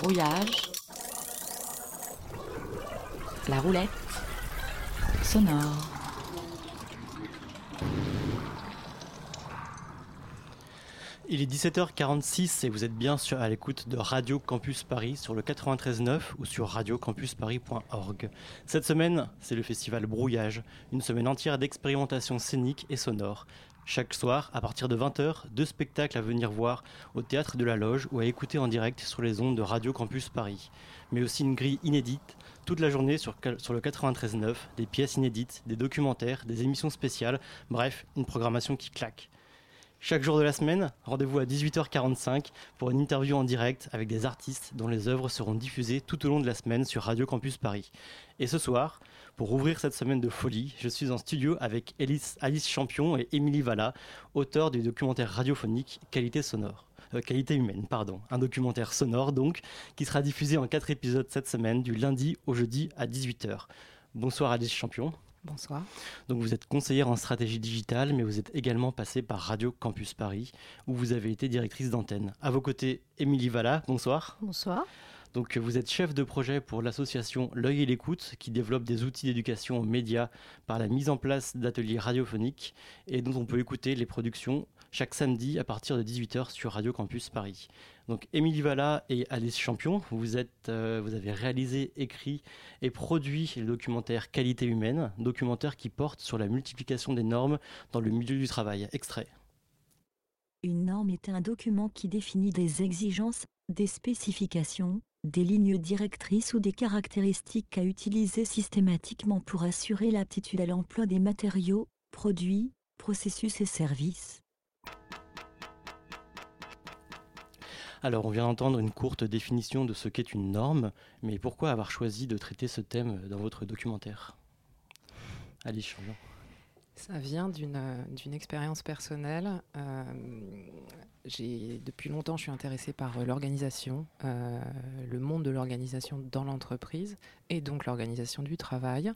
brouillage, la roulette sonore. Il est 17h46 et vous êtes bien sur, à l'écoute de Radio Campus Paris sur le 93.9 ou sur radiocampusparis.org. Cette semaine, c'est le festival Brouillage, une semaine entière d'expérimentation scénique et sonore. Chaque soir, à partir de 20h, deux spectacles à venir voir au théâtre de la Loge ou à écouter en direct sur les ondes de Radio Campus Paris. Mais aussi une grille inédite toute la journée sur, sur le 93.9, des pièces inédites, des documentaires, des émissions spéciales, bref, une programmation qui claque. Chaque jour de la semaine, rendez-vous à 18h45 pour une interview en direct avec des artistes dont les œuvres seront diffusées tout au long de la semaine sur Radio Campus Paris. Et ce soir, pour ouvrir cette semaine de folie, je suis en studio avec Alice, Alice Champion et Émilie Valla, auteurs du documentaire radiophonique Qualité sonore. Euh, qualité humaine, pardon. Un documentaire sonore donc, qui sera diffusé en quatre épisodes cette semaine, du lundi au jeudi à 18h. Bonsoir Alice Champion. Bonsoir. Donc vous êtes conseillère en stratégie digitale, mais vous êtes également passée par Radio Campus Paris, où vous avez été directrice d'antenne. À vos côtés, Émilie Valla, bonsoir. Bonsoir. Donc vous êtes chef de projet pour l'association L'œil et l'écoute, qui développe des outils d'éducation aux médias par la mise en place d'ateliers radiophoniques, et dont on peut écouter les productions chaque samedi à partir de 18h sur Radio Campus Paris. Donc Émilie Valla et Alice Champion, vous, euh, vous avez réalisé, écrit et produit le documentaire Qualité humaine, documentaire qui porte sur la multiplication des normes dans le milieu du travail. Extrait. Une norme est un document qui définit des exigences, des spécifications, des lignes directrices ou des caractéristiques à utiliser systématiquement pour assurer l'aptitude à l'emploi des matériaux, produits, processus et services. Alors, on vient d'entendre une courte définition de ce qu'est une norme, mais pourquoi avoir choisi de traiter ce thème dans votre documentaire? Alice Champion. Ça vient d'une expérience personnelle. Euh, depuis longtemps, je suis intéressée par euh, l'organisation, euh, le monde de l'organisation dans l'entreprise et donc l'organisation du travail.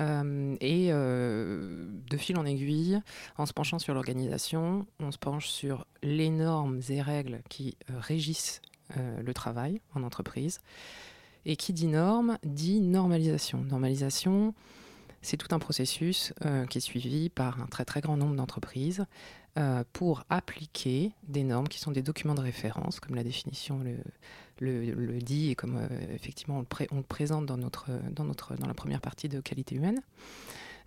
Euh, et euh, de fil en aiguille, en se penchant sur l'organisation, on se penche sur les normes et règles qui euh, régissent le travail en entreprise. Et qui dit norme dit normalisation. Normalisation, c'est tout un processus qui est suivi par un très très grand nombre d'entreprises pour appliquer des normes qui sont des documents de référence, comme la définition le, le, dit et comme euh, effectivement on le, présente dans, notre, dans, notre, dans la première partie de qualité humaine.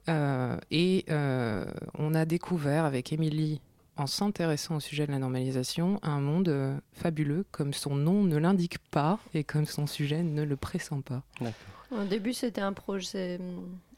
Euh, et euh, on a découvert avec Émilie, en s'intéressant au sujet de la normalisation, un monde fabuleux, comme son nom ne l'indique pas et comme son sujet ne le pressent pas. Au début, c'était un projet.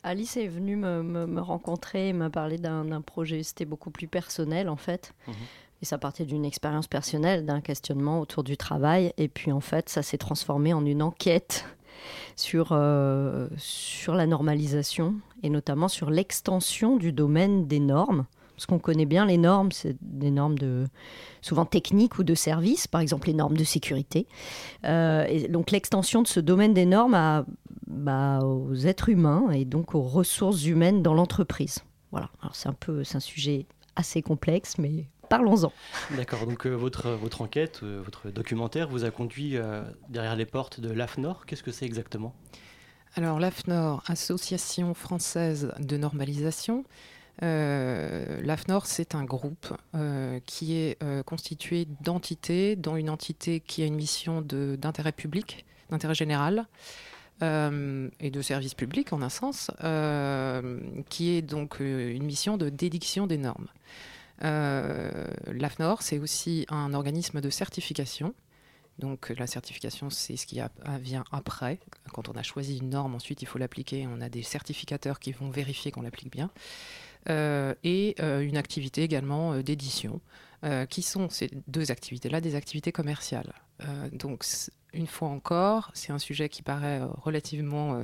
Alice est venue me, me, rencontrer et m'a parlé d'un projet, c'était beaucoup plus personnel en fait. Mhm. Et ça partait d'une expérience personnelle, d'un questionnement autour du travail. Et puis en fait, ça s'est transformé en une enquête sur, euh, sur la normalisation et notamment sur l'extension du domaine des normes. Parce qu'on connaît bien les normes, c'est des normes de, souvent techniques ou de services, par exemple les normes de sécurité. Euh, et donc l'extension de ce domaine des normes à, bah, aux êtres humains et donc aux ressources humaines dans l'entreprise. Voilà, alors c'est un peu, c'est un sujet assez complexe, mais parlons-en. D'accord, donc euh, votre, votre enquête, euh, votre documentaire vous a conduit euh, derrière les portes de l'AFNOR. Qu'est-ce que c'est exactement? Alors l'AFNOR, Association française de normalisation. L'AFNOR, c'est un groupe qui est constitué d'entités, dont une entité qui a une mission d'intérêt public, d'intérêt général. Et de service public en un sens, qui est donc une mission de dédiction des normes. Euh, L'AFNOR, c'est aussi un organisme de certification. Donc la certification, c'est ce qui vient après. Quand on a choisi une norme, ensuite il faut l'appliquer. On a des certificateurs qui vont vérifier qu'on l'applique bien. Euh, et euh, une activité également d'édition, qui sont ces deux activités-là des activités commerciales. donc une fois encore, c'est un sujet qui paraît relativement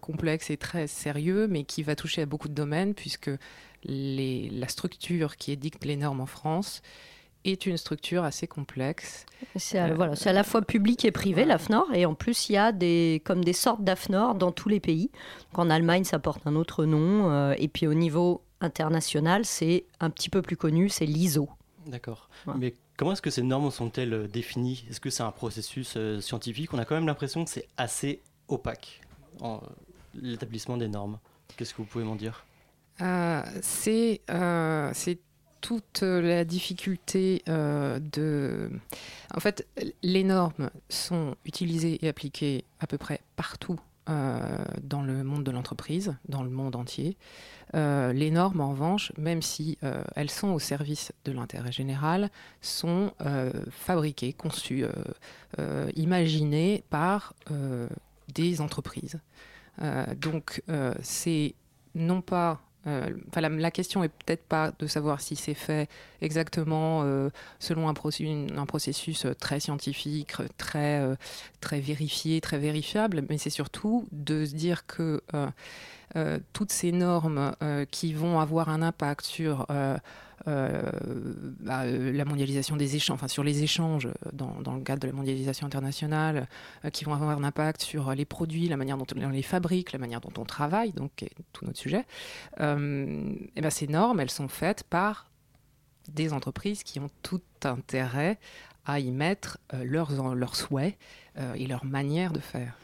complexe et très sérieux, mais qui va toucher à beaucoup de domaines, puisque la structure qui édicte les normes en France est une structure assez complexe. C'est à, voilà, à la fois public et privé, l'AFNOR, et en plus il y a des, comme des sortes d'AFNOR dans tous les pays. en Allemagne, ça porte un autre nom, euh, et puis au niveau international, c'est un petit peu plus connu, c'est l'ISO. D'accord. Mais Comment est-ce que ces normes sont-elles définies? Est-ce que c'est un processus scientifique? On a quand même l'impression que c'est assez opaque, l'établissement des normes. Qu'est-ce que vous pouvez m'en dire? C'est toute la difficulté euh, de... En fait, les normes sont utilisées et appliquées à peu près partout euh, dans le monde de l'entreprise, dans le monde entier. Euh, les normes, en revanche, même si elles sont au service de l'intérêt général, sont fabriquées, conçues, imaginées par des entreprises. donc, c'est non pas euh, la, question est peut-être pas de savoir si c'est fait exactement euh, selon un, un, processus euh, très scientifique, très, très vérifié, très vérifiable, mais c'est surtout de se dire que toutes ces normes qui vont avoir un impact sur euh, bah, euh, la mondialisation des échanges, enfin sur les échanges dans, le cadre de la mondialisation internationale, euh, qui vont avoir un impact sur les produits, la manière dont on les fabrique, la manière dont on travaille, donc tout notre sujet. et ben ces normes, elles sont faites par des entreprises qui ont tout intérêt à y mettre leurs souhaits et leur manière de faire.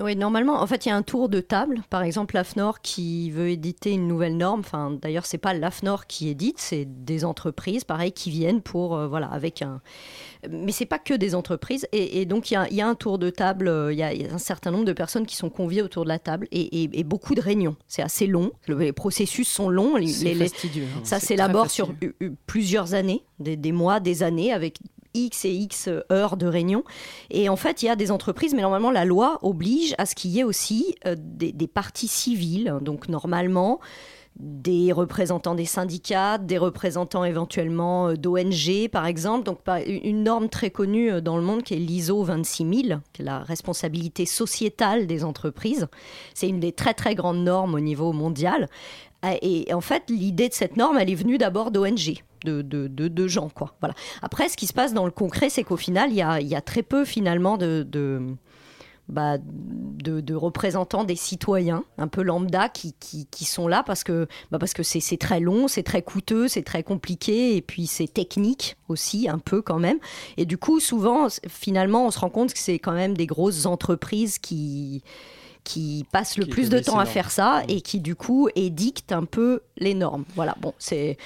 Oui, normalement, en fait, il y a un tour de table. Par exemple, l'AFNOR qui veut éditer une nouvelle norme. Enfin, d'ailleurs, c'est pas l'AFNOR qui édite, c'est des entreprises, pareil, qui viennent pour, euh, voilà, avec un. Mais c'est pas que des entreprises. Et, donc, il y, a, un tour de table. Euh, il y, a, un certain nombre de personnes qui sont conviées autour de la table et, beaucoup de réunions. C'est assez long. les processus sont longs. Les, fastidieux, hein. Ça s'élabore sur plusieurs années, des, des mois, des années, avec X et X heures de réunion. Et en fait, il y a des entreprises, mais normalement, la loi oblige à ce qu'il y ait aussi euh, des, parties civiles. Donc, normalement, des représentants des syndicats, des représentants éventuellement euh, d'ONG, par exemple. Donc, une norme très connue euh, dans le monde qui est l'ISO 26000, qui est la responsabilité sociétale des entreprises. C'est une des très, très grandes normes au niveau mondial. Et en fait, l'idée de cette norme, elle est venue d'abord d'ONG de, de, de, gens. Quoi. Voilà. Après, ce qui se passe dans le concret, c'est qu'au final, il y a, y a, très peu finalement de, bah, de, représentants des citoyens, un peu lambda, qui, qui, qui sont là parce que bah parce que c'est très long, c'est très coûteux, c'est très compliqué, et puis c'est technique aussi, un peu quand même. Et du coup, souvent, finalement, on se rend compte que c'est quand même des grosses entreprises qui qui passent le plus de temps à faire ça et qui du coup édictent un peu les normes. Voilà, bon, c'est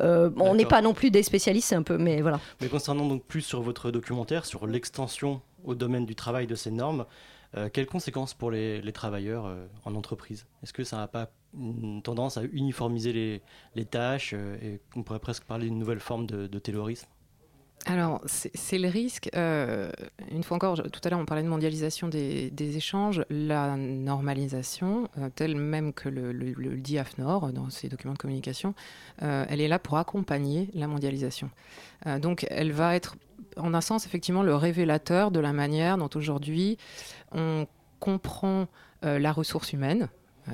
euh, on n'est pas non plus des spécialistes, un peu, mais voilà. Mais concernant donc plus sur votre documentaire, sur l'extension au domaine du travail de ces normes, euh, quelles conséquences pour les, travailleurs euh, en entreprise? Est-ce que ça n'a pas une tendance à uniformiser les, tâches et qu'on pourrait presque parler d'une nouvelle forme de, de terrorisme? Alors, c'est le risque. Euh, une fois encore, tout à l'heure, on parlait de mondialisation des, échanges. La normalisation, euh, telle même que le, dit AFNOR dans ses documents de communication, euh, elle est là pour accompagner la mondialisation. donc, elle va être, en un sens, effectivement, le révélateur de la manière dont aujourd'hui on comprend la ressource humaine,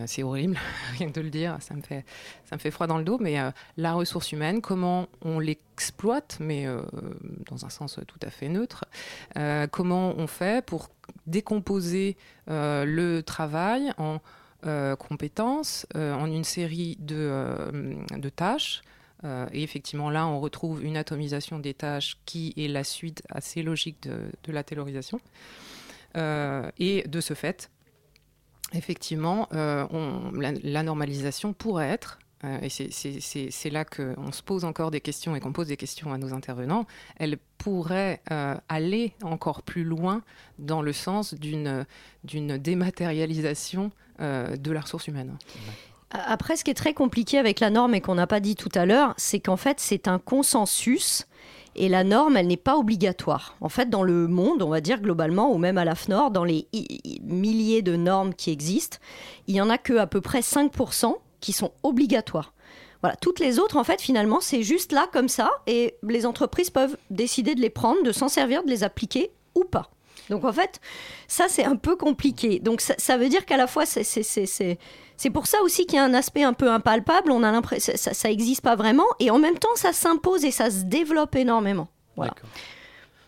c'est horrible, rien que de le dire, ça me fait, ça me fait froid dans le dos, mais euh, la ressource humaine, comment on l'exploite, mais euh, dans un sens tout à fait neutre, comment on fait pour décomposer le travail en compétences, en une série de, de tâches. et effectivement, là, on retrouve une atomisation des tâches qui est la suite assez logique de, de la taylorisation. et de ce fait, effectivement, euh, la, normalisation pourrait être, euh, et c'est là qu'on se pose encore des questions et qu'on pose des questions à nos intervenants, elle pourrait euh, aller encore plus loin dans le sens d'une dématérialisation de la ressource humaine. Après, ce qui est très compliqué avec la norme et qu'on n'a pas dit tout à l'heure, c'est qu'en fait, c'est un consensus et la norme, elle n'est pas obligatoire. En fait, dans le monde, on va dire globalement, ou même à l'AFNOR, dans les milliers de normes qui existent, il n'y en a que à peu près 5% qui sont obligatoires. Voilà, toutes les autres, en fait, finalement, c'est juste là comme ça, et les entreprises peuvent décider de les prendre, de s'en servir, de les appliquer ou pas. Donc en fait, ça c'est un peu compliqué. Donc ça, veut dire qu'à la fois c'est c'est pour ça aussi qu'il y a un aspect un peu impalpable. On a l'impression ça, ça existe pas vraiment et en même temps ça s'impose et ça se développe énormément. Voilà.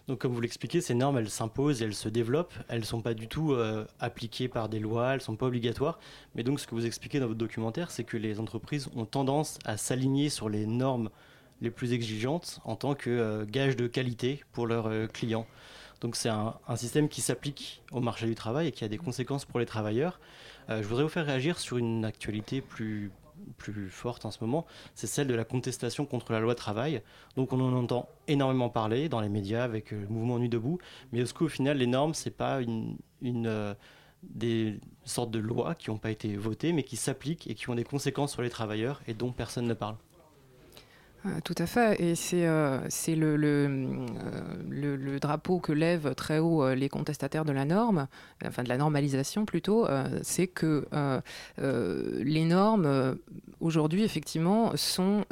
Donc comme vous l'expliquez, ces normes, elles s'imposent, elles se développent, elles ne sont pas du tout euh, appliquées par des lois, elles ne sont pas obligatoires. Mais donc ce que vous expliquez dans votre documentaire, c'est que les entreprises ont tendance à s'aligner sur les normes les plus exigeantes en tant que gage de qualité pour leurs clients. Donc c'est un, système qui s'applique au marché du travail et qui a des conséquences pour les travailleurs. je voudrais vous faire réagir sur une actualité plus, forte en ce moment, c'est celle de la contestation contre la loi travail. Donc on en entend énormément parler dans les médias avec le mouvement Nuit debout, mais qu'au final les normes c'est pas une, une des sortes de lois qui n'ont pas été votées mais qui s'appliquent et qui ont des conséquences sur les travailleurs et dont personne ne parle. Euh, tout à fait, et c'est euh, le, euh, le, le, drapeau que lèvent très haut les contestataires de la norme, enfin de la normalisation plutôt, c'est que les normes aujourd'hui effectivement sont,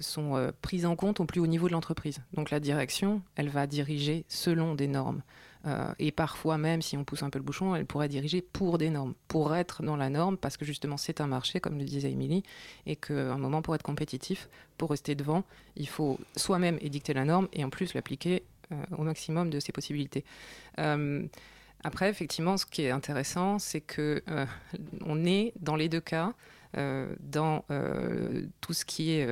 sont prises en compte au plus haut niveau de l'entreprise. Donc la direction, elle va diriger selon des normes. Euh, et parfois même, si on pousse un peu le bouchon, elle pourrait diriger pour des normes, pour être dans la norme, parce que justement c'est un marché, comme le disait Émilie, et qu'à un moment, pour être compétitif, pour rester devant, il faut soi-même édicter la norme et en plus l'appliquer euh, au maximum de ses possibilités. Euh, après, effectivement, ce qui est intéressant, c'est que on est dans les deux cas, dans tout ce qui est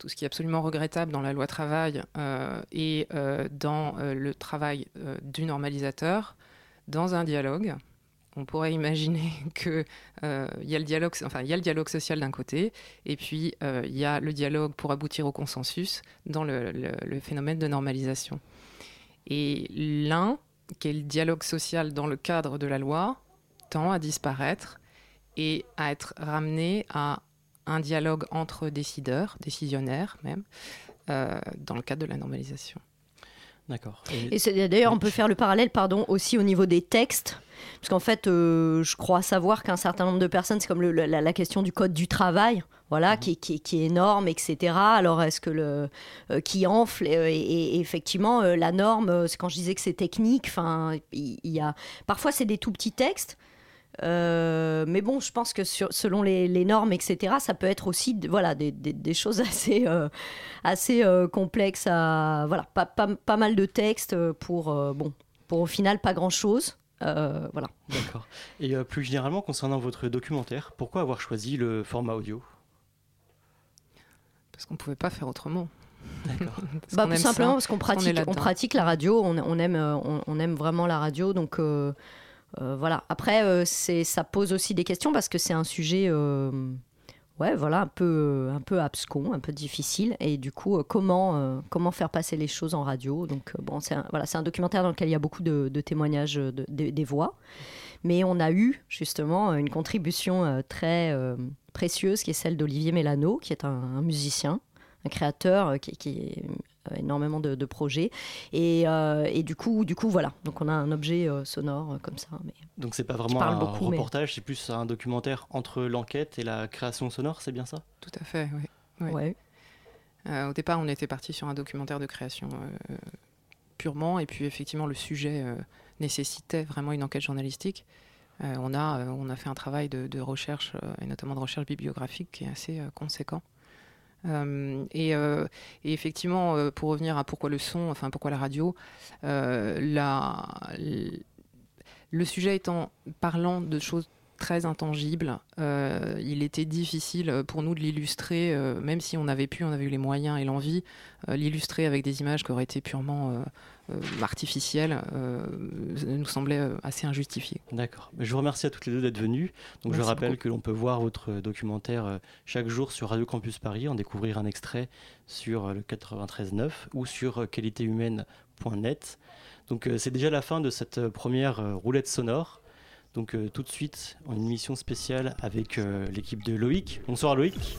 tout ce qui est absolument regrettable dans la loi travail euh, et euh, dans euh, le travail du normalisateur, dans un dialogue. On pourrait imaginer qu'il y, a le dialogue, enfin, y a le dialogue social d'un côté, et puis il y a le dialogue pour aboutir au consensus dans le, le phénomène de normalisation. Et l'un, qui est le dialogue social dans le cadre de la loi, tend à disparaître et à être ramené à un dialogue entre décideurs, décisionnaires même, euh, dans le cadre de la normalisation. D'accord. Et, d'ailleurs, on peut faire le parallèle, pardon, aussi au niveau des textes. Parce qu'en fait, euh, je crois savoir qu'un certain nombre de personnes, c'est comme la, question du code du travail, voilà, mhm. qui, qui, est énorme, etc. Alors, est-ce que le euh, qui enfle et, effectivement, la norme, quand je disais que c'est technique, enfin, il y, a parfois c'est des tout petits textes, euh, mais bon, je pense que selon les, normes, etc., ça peut être aussi voilà, des, choses assez, euh, assez euh, complexes. À, voilà, pas, pas, mal de textes pour, bon, pour au final pas grand-chose. voilà. D'accord. Et plus généralement, concernant votre documentaire, pourquoi avoir choisi le format audio? Parce qu'on ne pouvait pas faire autrement. D'accord. bah, simplement parce qu'on pratique, on, pratique la radio, on, on aime, on, aime vraiment la radio, donc euh, voilà. Après, euh, c'est, ça pose aussi des questions parce que c'est un sujet, euh, ouais, voilà, un peu, un peu abscon, un peu difficile. Et du coup, comment, comment faire passer les choses en radio? Donc, bon, c'est un, voilà, c'est un documentaire dans lequel il y a beaucoup de, témoignages des voix. Mais on a eu justement une contribution très précieuse qui est celle d'Olivier Mélano, qui est un, musicien, un créateur qui, qui, euh, énormément de, projets. Et, euh, et, du, coup, du coup, voilà. Donc on a un objet euh, sonore comme ça. Mais Donc c'est pas vraiment un reportage, c'est plus un documentaire entre l'enquête et la création sonore, c'est bien ça? Tout à fait, oui. Ouais. au départ, on était parti sur un documentaire de création purement, et puis effectivement, le sujet nécessitait vraiment une enquête journalistique. on, a, on a fait un travail de, de recherche, et notamment de recherche bibliographique, qui est assez conséquent. Euh, euh, et, effectivement, euh, pour revenir à pourquoi le son, enfin pourquoi la radio, le sujet étant parlant de choses très intangibles, il était difficile pour nous de l'illustrer, même si on avait pu, on avait eu les moyens et l'envie, l'illustrer avec des images qui auraient été purement euh, artificielle euh, nous semblait euh, assez injustifié. D'accord. Je vous remercie à toutes les deux d'être venues. Donc je rappelle que l'on peut voir votre documentaire chaque jour sur Radio Campus Paris, en découvrir un extrait sur le 93.9 ou sur qualitéhumaine.net. Donc c'est déjà la fin de cette première roulette sonore. Donc tout de suite, en une mission spéciale avec l'équipe de Loïc. Bonsoir Loïc.